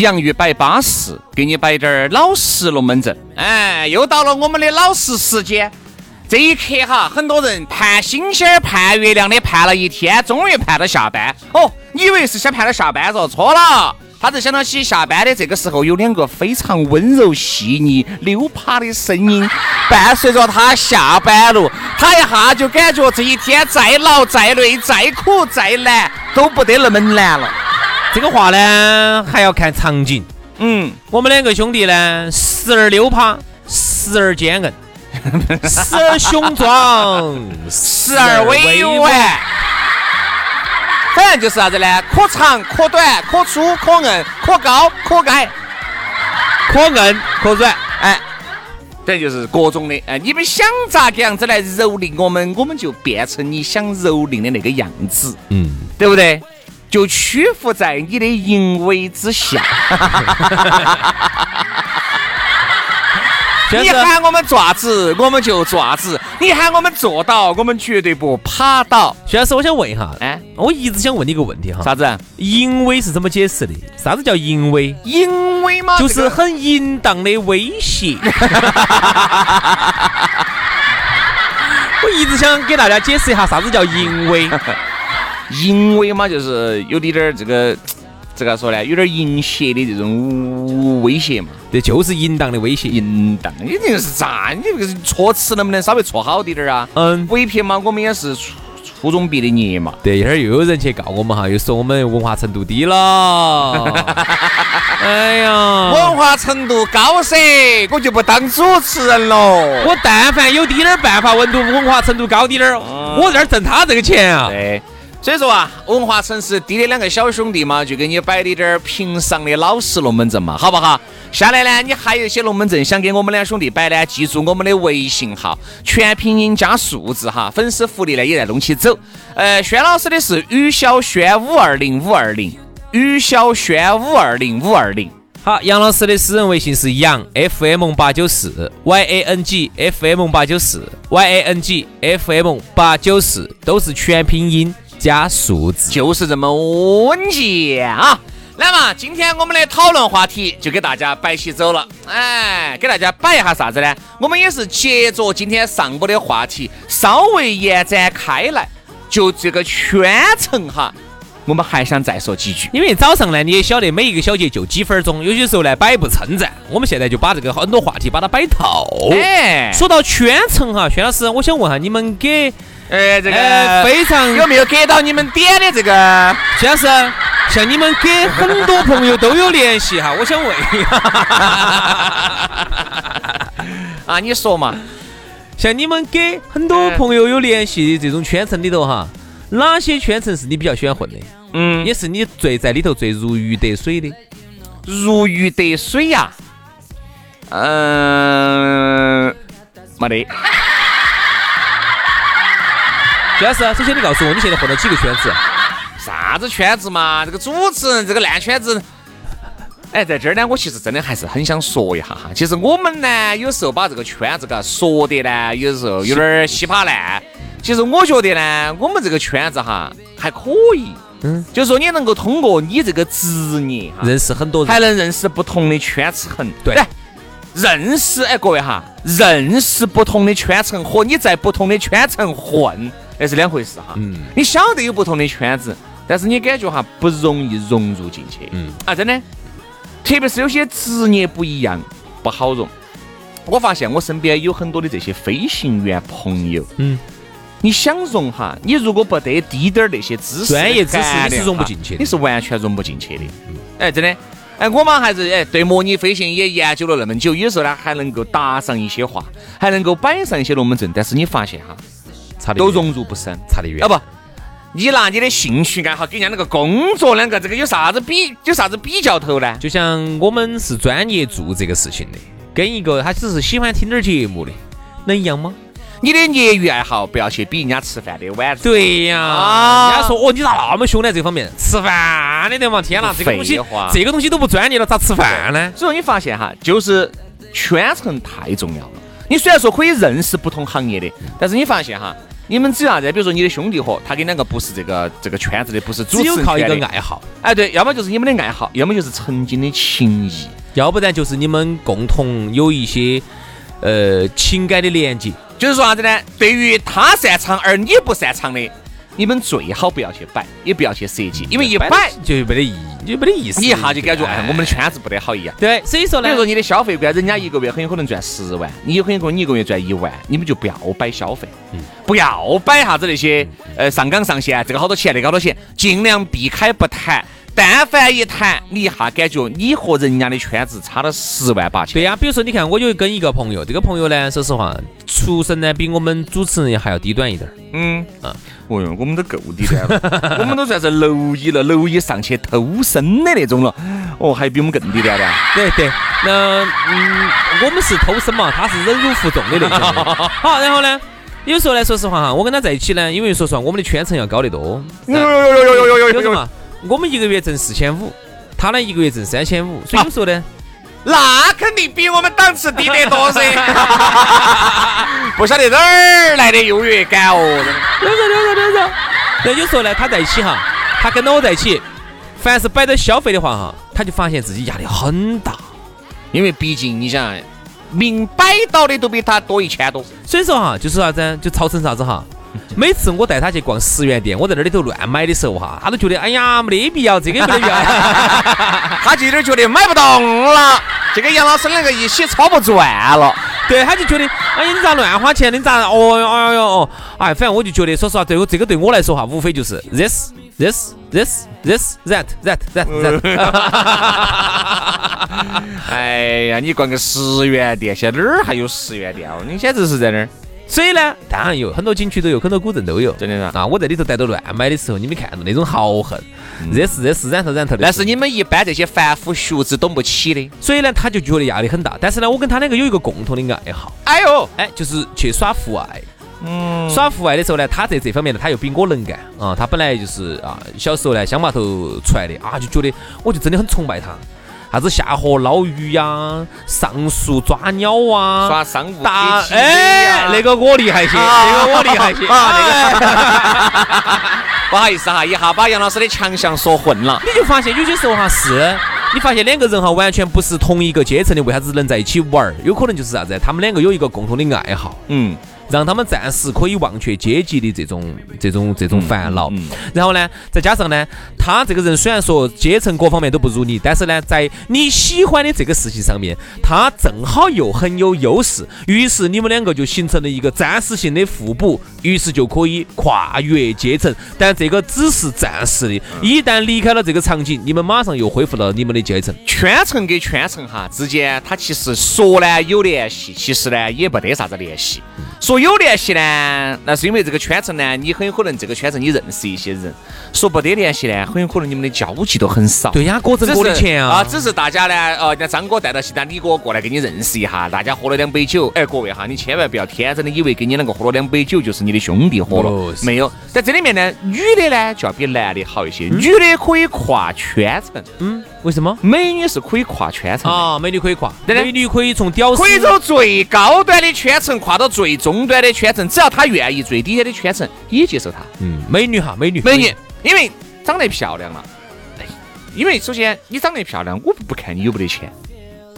洋芋摆巴适，给你摆点儿老实龙门阵。哎，又到了我们的老实时间。这一刻哈，很多人盼星星、盼月亮的盼了一天，终于盼到下班。哦，你以为是想盼到下班嗦？错了，他只想到起下班的这个时候，有两个非常温柔细腻、溜趴的声音 伴随着他下班路，他一下就感觉这一天再劳、再累、再苦、再难都不得那么难了。这个话呢，还要看场景。嗯。我们两个兄弟呢，时而溜趴，时而坚韧，时而雄壮，时而委婉。反正就是啥子呢？可长可短，可粗可硬，可高可矮，可硬可软。哎，这就是各种的。哎，你们想咋个样子来蹂躏我们，我们就变成你想蹂躏的那个样子，嗯，对不对？就屈服在你的淫威之下。你喊我们爪子，我们就爪子；你喊我们坐倒，我们绝对不趴倒。徐老师，我想问一下，哎，我一直想问你一个问题哈，啥子？淫威是怎么解释的？啥子叫淫威？淫威吗，就是很淫荡的威胁。我一直想给大家解释一下啥子叫淫威。淫威嘛，就是有点儿这个，这个说呢，有点淫邪的这种威胁嘛。这就是淫荡的威胁。淫荡，你这个是咋？你这个措辞能不能稍微错好滴点儿啊？嗯，伪骗嘛，我们也是初初中毕的业嘛。对，一会儿又有人去告我们哈，又说我们文化程度低了。哎呀，文化程度高噻，我就不当主持人喽。我但凡有滴点儿办法，文度文化程度高滴点儿，我在这儿挣他这个钱啊。对，所以说啊，文化城市低的两个小兄弟嘛，就给你摆的点儿平常的老实龙门阵嘛，好不好？下来呢，你还有一些龙门阵想给我们两兄弟摆呢，记住我们的微信号，全拼音加数字哈，粉丝福利呢也在弄起走。呃，轩老师的是于小轩五二零五二零，于小轩五二零五二零。好，杨老师的私人微信是杨 FM 八九四 Y A N G F M 八九四 Y A N G F M 八九四，都是全拼音加数字。就是这么稳健啊！来嘛今天我们的讨论话题就给大家摆起走了，哎，给大家摆一下啥子呢？我们也是接着今天上午的话题，稍微延展开来，就这个圈层哈，我们还想再说几句。因为早上呢，你也晓得每一个小节就几分钟，有些时候呢摆不称赞。我们现在就把这个很多话题把它摆透。哎，说到圈层哈，轩老师，我想问下你们给呃这呃个非常有没有给到你们点的这个？轩老师，像你们给很多朋友都有联系哈，我想问一下，啊，你说嘛？像你们给很多朋友有联系的这种圈层里头哈，哪些圈层是你比较喜欢混的？嗯，也是你最在里头最如鱼得水的？如鱼得水呀、嗯、没得。薛老师，首先你告诉我，你现在混了几个圈子？啥子圈子嘛？这个主持人这个烂圈子。哎，在这儿呢，我其实真的还是很想说一下哈。其实我们呢，有时候把这个圈子嘎说的呢，有时候有点儿稀巴烂。其实我觉得呢，我们这个圈子哈还可以，嗯，就是说你能够通过你这个职业哈，认识很多人，还能认识不同的圈层。对认识哎，各位哈，认识不同的圈层和你在不同的圈层混，那是两回事哈。嗯你晓得有不同的圈子，但是你感觉哈不容易融入进去。嗯啊，真的，特别是有些职业不一样，不好融。我发现我身边有很多的这些飞行员朋友，嗯，你想融哈，你如果不得滴点儿那些知识专业知识你是融不进去的你是完全融不进去的。哎，真的。哎，我嘛还是哎对模拟飞行也研究了那么久，有时候呢还能够答上一些话，还能够摆上一些龙门阵。但是你发现哈，都差得远融入不深。差得远。啊不，你拿你的兴趣爱好跟人家那个工作两个，这个有啥子比有啥子比较头呢？就像我们是专业做这个事情的，跟一个他只是喜欢听点儿节目的，能一样吗？你的业余爱好不要去比人家吃饭的晚。对呀，啊人家说哦，你咋那么凶呢？这方面吃饭的对嘛？天哪，这个东西这个东西都不专业了，咋吃饭呢？所以说你发现哈，就是圈层太重要了。你虽然说可以认识不同行业的，但是你发现哈，你们只要啥子？比如说你的兄弟伙，他跟两个不是这个这个圈子的，不是主持人只有靠一个爱好，哎，对，要么就是你们的爱好，要么就是曾经的情谊。要不然就是你们共同有一些呃情感的连接。就是说啥子呢？对于他擅长而你不擅长的，你们最好不要去摆，也不要去设计，因为一摆，就没得意义，就没得意思。你一下就感觉哎，我们的圈子不得好一样。对，所以说呢比如，说你的消费观，人家一个月很有可能赚十万，你有可能你一个月赚一万，你们就不要摆消费，嗯不要摆啥子那些呃上纲上线，这个好多钱，那个好多钱，尽量避开不谈。但凡一谈，你一下感觉你和人家的圈子差了十万八千。对呀、比如说你看，我就跟一个朋友，这个朋友呢，说实话，出身呢比我们主持人还要低端一点儿。嗯啊，哦哟，我们都够低端了，我们都算是蝼蚁了，蝼蚁上去偷生的那种了。哦，还比我们更低端的。对对，那嗯，我们是偷生嘛，他是忍辱负重的那种。好，然后呢，有时候呢，说实话哈，我跟他在一起呢，因为说实话，我们的圈层要高得多。有有有有有有有什么？我们一个月挣四千五，他呢一个月挣三千五，所以有时候呢，那肯定比我们档次低得多噻。不晓得哪儿来的优越感哦。那有时候呢，他在一起哈，他跟到我在一起，凡是摆到消费的话哈，他就发现自己压力很大。因为毕竟你想，明摆到的都比他多一千多。所以说哈，就是啥子，就造成啥子哈。每次我带他去逛十元店，我在那里头乱买的时候哈，他都觉得哎呀没得必要，这个也没得必要。他就有点觉得买不动了，这个杨老师两个一起操不转了。对，他就觉得哎呀你咋乱花钱？你咋哦哟哎呦哦，哎，反正我就觉得说实话，对我这个对我来说哈，无非就是 this this this this that that that that。哎呀，你逛个十元店，现在哪儿还有十元店哦？你简直是在那儿，所以呢，当然有很多景区都有，很多古镇都有。真的是。啊，我在里头带到乱买的时候，你没看到那种豪横，热是热是染头染头的。那是你们一般这些凡夫俗子懂不起的。所以呢，他就觉得压力很大。但是呢，我跟他两个有一个共同的爱好，哎呦，哎，就是去耍户外。嗯，耍户外的时候呢，他在这方面呢，他又比我能干啊。他本来就是啊，小时候呢乡坝头出来的啊，就觉得我就真的很崇拜他。啥子下河捞鱼呀，上树抓鸟啊，耍商务大 KTV 哎，那个我厉害些，那个我厉害些啊那个个。不好意思哈，一下把杨老师的强项说混了。你就发现有些时候哈是，你发现两个人哈完全不是同一个阶层的，为啥子能在一起玩儿？有可能就是啥子？他们两个有一个共同的爱好，嗯，让他们暂时可以忘却阶级的这种这种这种烦恼。嗯然后呢，再加上呢，他这个人虽然说阶层各方面都不如你，但是呢，在你喜欢的这个事情上面，他正好又很有优势，于是你们两个就形成了一个暂时性的互补，于是就可以跨越阶层。但这个只是暂时的，一旦离开了这个场景，你们马上又恢复了你们的阶层。圈层跟圈层哈之间，它其实说呢有联系，其实呢也不得啥子联系。说有联系呢，那是因为这个圈层呢，你很有可能这个圈层你认识一些人；说不得联系呢，很有可能你们的交集都很少。对呀，各挣各的钱啊，啊。只是大家呢，呃，那张哥带到西单，李哥过来跟你认识一下，大家喝了两杯酒。哎，各位哈，你千万不要天真的以为跟你两个喝了两杯酒就是你的兄弟伙了，没有。在这里面呢，女的呢就要比男的好一些，女的可以跨圈层，嗯，为什么？美女是可以跨圈层的。啊，美女可以跨，美女可以从屌丝可以从最高端的圈层跨到最中端的圈层，只要他愿意，最底下的圈层也接受他。嗯，美女哈，美女，美女，因为长得漂亮了，哎因为首先你长得漂亮，我不看你有没得钱，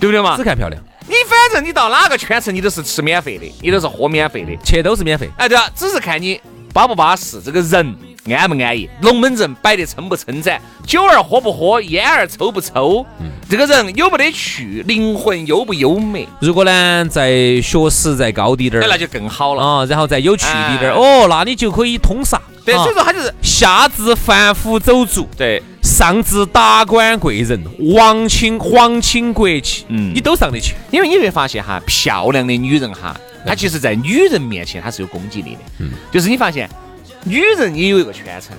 对不对嘛只？看漂亮，你反正你到哪个圈层，你都是吃免费的，你都是喝免费的。钱都是免费。哎，对啊，只是看你巴不巴适，这个人安不安逸，龙门阵摆得撑不撑展，酒儿喝不喝，烟儿抽不抽，这个人有没得趣，灵魂优不优美，如果呢再学识再高滴点儿，哎那就更好了。啊，然后再有趣滴点儿，哎。哦，那你就可以通杀。对，啊所以说他就是下至凡夫走卒，对，上至达官贵人、王亲皇亲国戚，嗯。你都上得去。因为你会发现哈，漂亮的女人哈，她其实在女人面前她是有攻击力的。嗯，就是你发现女人也有一个圈层，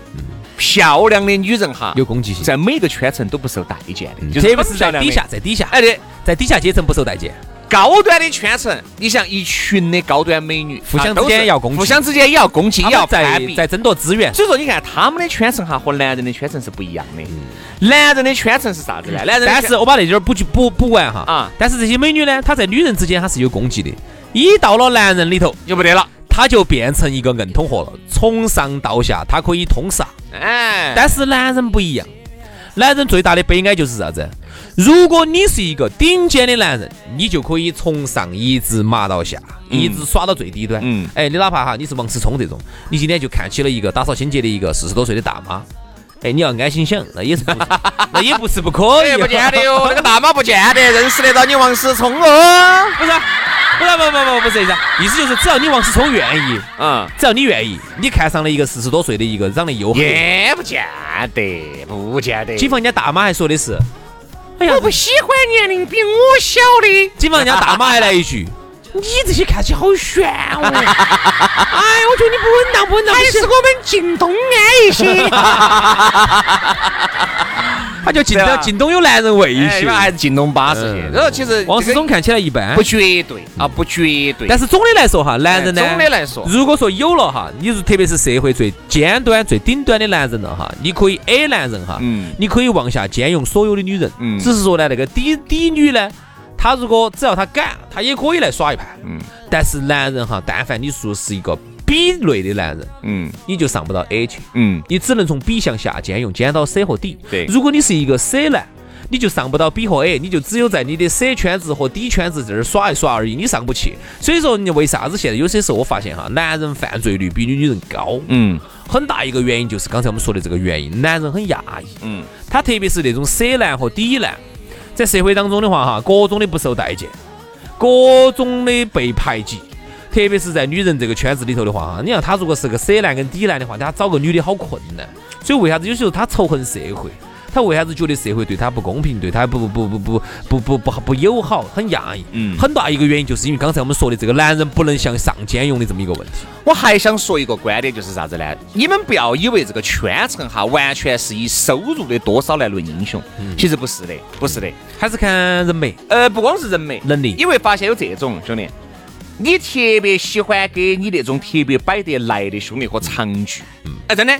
漂亮的女人哈，有攻击性在每个圈层都不受待见的，就是特别是在底下，。在底下，哎，对，在底下阶层不受待见。高端的圈层，你像一群的高端美女，互相之间要攻击互相之间也要攻击，也要在。在争夺资源。所以说，你看他们的圈层哈和男人的圈层是不一样的。嗯男人的圈层是啥子呢？男人但是我把那点儿补句补补完哈啊但是这些美女呢，她在女人之间她是有攻击的，一到了男人里头，就不得了。她就变成一个硬通货了，从上到下他可以通杀。哎，但是男人不一样，男人最大的悲哀就是啥子？如果你是一个顶尖的男人，你就可以从上一直骂到下，一直耍到最低端。嗯哎，你哪怕哈你是王思聪这种，你今天就看起了一个打扫清洁的一个四十多岁的大妈。哎，你要安心想，那也是不，那也不是不可以。不见得哟，那个大妈不见得认识得到你王思聪哦。不是，不是，不不不不是这意思，意思就是只要你王思聪愿意，嗯，只要你愿意，你看上了一个四十多岁的一个长得又黑，也不见得，不见得。警方人家大妈还说的是，哎呀我，不喜欢年龄比我小的。警方人家大妈还来一句。你这些看起来好悬哦！哎，我觉得你不稳当，不稳当，还是我们靳东安一些。他就靳东，靳东有男人味一，些还是靳东巴适。些。嗯。然后其实王思聪看起来一般。不，绝对啊，不绝对。但是总的来说哈，男人呢，哎总的来说。如果说有了哈，你是特别是社会最尖端、最顶端的男人了哈，你可以 A 男人哈，嗯。你可以往下兼容所有的女人，嗯。只是说呢，那个底底女呢，她如果只要他敢，他也可以来耍一盘，嗯。但是男人哈，但凡你说是一个 B 类的男人，嗯。你就上不到 A 去，嗯，你只能从 B 向下兼用，兼到 C 和 D。对。如果你是一个 C 男。你就上不到 B 和 A，你就只有在你的 C 圈子和 D 圈子这儿耍一耍而已，你上不去。所以说，你为啥子现在有些时候我发现哈，男人犯罪率比女人高，嗯。很大一个原因就是刚才我们说的这个原因，男人很压抑，嗯，他特别是那种 C 男和 D 男，在社会当中的话哈，各种的不受待见，各种的被排挤。特别是在女人这个圈子里头的话哈，你看他如果是个色男跟底男的话，他找个女的好困难。所以为啥子有时候他仇恨社会？他为啥子觉得社会对他不公平，对他不不不不不不不不不友好，很压抑？嗯很大一个原因就是因为刚才我们说的这个男人不能向上兼容的这么一个问题。我还想说一个观点，就是啥子呢？你们不要以为这个圈层哈，完全是以收入的多少来论英雄，嗯其实不是的，不是的。还是看人美呃，不光是人美能力你会发现有这种兄弟，你特别喜欢给你那种特别摆得来的兄弟和长句。哎，真的，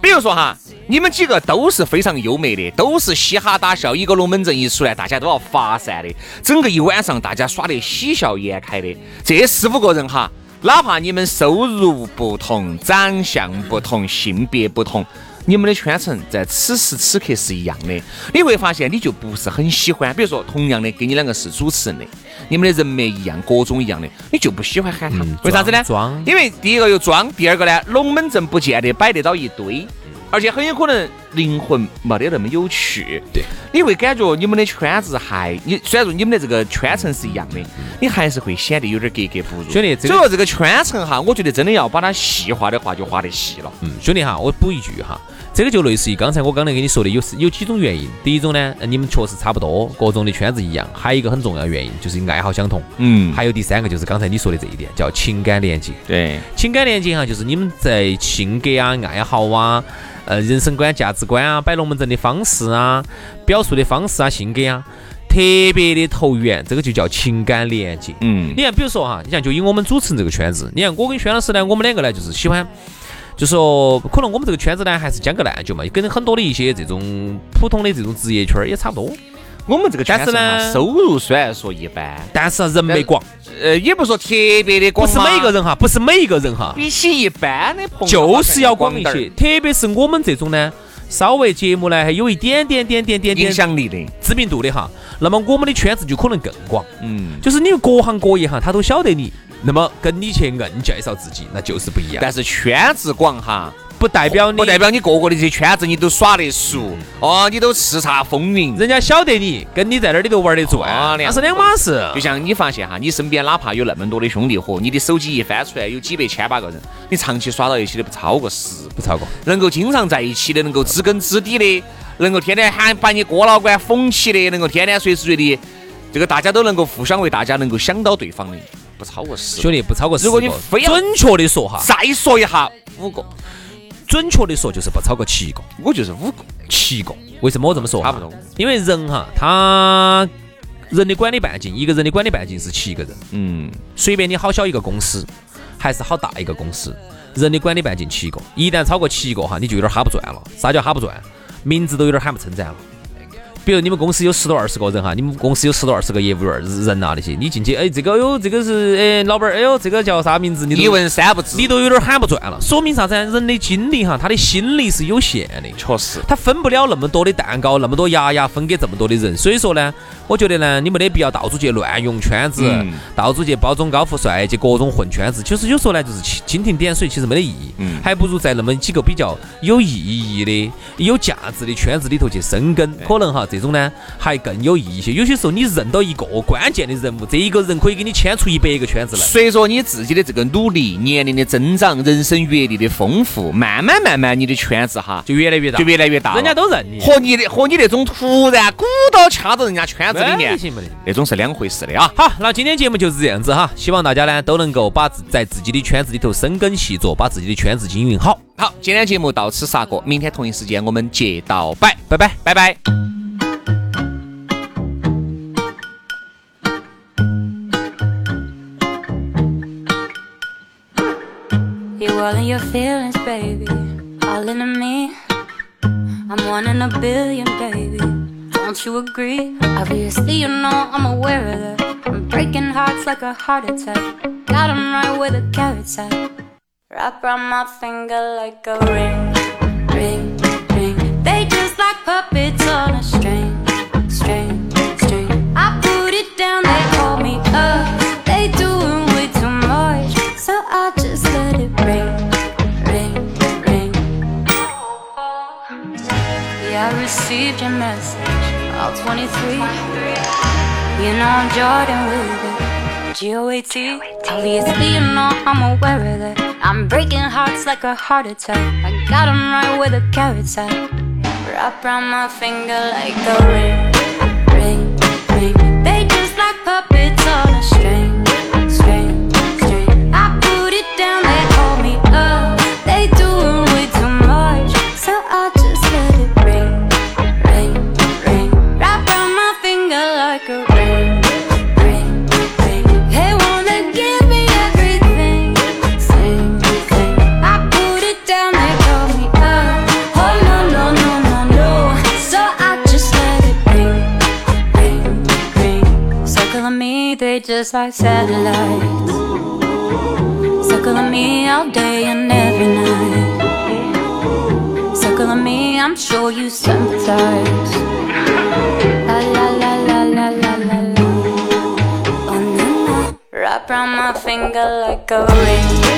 比如说哈，你们几个都是非常优美的，都是嘻哈大笑，一个龙门阵一出来，大家都要发散的，整个一晚上大家耍得喜笑颜开的。这四五个人哈，哪怕你们收入不同、长相不同、性别不同。你们的圈层在此时此刻是一样的，你会发现你就不是很喜欢。比如说，同样的跟你两个是主持人的，你们的人脉一样，各种一样的，你就不喜欢喊他。为啥子呢？装因为第一个又装，第二个呢，龙门阵不见得摆得到一堆，而且很有可能灵魂没得那么有趣。对，你会感觉你们的圈子还，你虽然说你们的这个圈层是一样的，你还是会显得有点格格不入。兄弟这个所以说这个圈层哈，我觉得真的要把它细化的话，就划得细了。嗯，兄弟哈，我补一句哈，这个就类似于刚才我刚才跟你说的，有有几种原因。第一种呢，呃你们确实差不多，各种的圈子一样；还有一个很重要的原因就是爱好相同。嗯还有第三个就是刚才你说的这一点，叫情感连接。对，情感连接哈，就是你们在性格啊、爱好啊、呃人生观、价值观啊、摆龙门阵的方式啊、表述的方式啊、性格啊，特别的投缘，这个就叫情感连接。嗯你看，比如说哈，你看，就以我们主持人这个圈子，你看我跟轩老师呢，我们两个呢就是喜欢，就说可能我们这个圈子呢还是讲个烂就嘛，跟很多的一些这种普通的这种职业圈儿也差不多，我们这个圈子呢呢，收入虽然说一般，但是人脉广，呃，也不说特别的广不，是每一个人哈，不是每一个人哈，比起一般的朋友，就是要广一些，特别是我们这种呢，稍微节目呢还有一点点点点点影点响力的。知名度的哈，那么我们的圈子就可能更广，嗯，就是你各行各业哈，他都晓得你，那么跟你去硬介绍自己，那就是不一样。但是圈子广哈，不代表你，不代表你各个的这些圈子你都耍得熟哦，你都叱咤风云。人家晓得你，跟你在那儿里头玩得转，啊那是两码事。就像你发现哈，你身边哪怕有那么多的兄弟伙，你的手机一翻出来有几百千把个人，你长期耍到一起的不超过十，不超过。能够经常在一起的，能够知根知底的，能够天天喊把你哥老倌捧起的，能够天天随时随地，这个大家都能够互相为大家能够想到对方的，不超过十。兄弟，不超过十个。如果你非要准确的说哈，再说一下五个，准确的说就是不超过七个，我就是五个。七个。为什么我这么说？差不多因为人哈，他人的管理半径，一个人的管理半径是七个人。嗯，随便你好小一个公司，还是好大一个公司，人的管理半径七个，一旦超过七个哈，你就有点哈不转了。啥叫哈不转？名字都有点喊不称赞了。比如你们公司有十多二十个人哈，你们公司有十多二十个业务员儿人啊那些，你进去哎，这个哟，这个是哎老板儿，哎呦，这个叫啥名字？你都一问三不知，你都有点喊不转了，说明啥子？人的精力哈，他的心力是有限的。确实。他分不了那么多的蛋糕，那么多牙牙分给这么多的人，所以说呢，我觉得呢，你没得必要到处去乱用圈子，嗯到处去包装高富帅，去各种混圈子。其实有时候呢，就是蜻蜻蜓点水，其实没得意义，嗯还不如在那么几个比较有意义的、有价值的圈子里头去生根。可能哈，这种呢还更有意义一些。有些时候你认到一个关键的人物，这一个人可以给你牵出一百个圈子来。随着你自己的这个努力、年龄的增长、人生阅历的丰富，慢慢慢慢，你的圈子哈就越来越大，就越来越大。人家都认你。和你的和你那种突然鼓捣掐到人家圈子里面。那种是两回事的啊。好，那今天节目就是这样子哈，希望大家呢都能够把自在自己的圈子里头深耕细作，把自己的圈子经营好。好，今天节目到此杀过，明天同一时间我们接到摆，拜拜。拜拜。You're all in your feelings, baby. All into me. I'm one in a billion, baby. Don't you agree? Obviously, you know I'm aware of that. I'm breaking hearts like a heart attack. Got 'em right where the carrots at. Wrap around my finger like a ring, ring, ring. They just like puppets on a string, string, string. I put it down, they call me up. They doing way too much, so I just let it ring, ring, ring. Yeah, I received your message, all 23. You know I'm Jordan with it. G-O-A-T Obviously you know I'm aware of that I'm breaking hearts like a heart attack. I got 'em right where the carrots at. Wrap around my finger like a ring just like satellites. Circling me all day and every night. Circling me, I'm sure you sympathize. La la la la la la la la. Wrap around my finger like a ring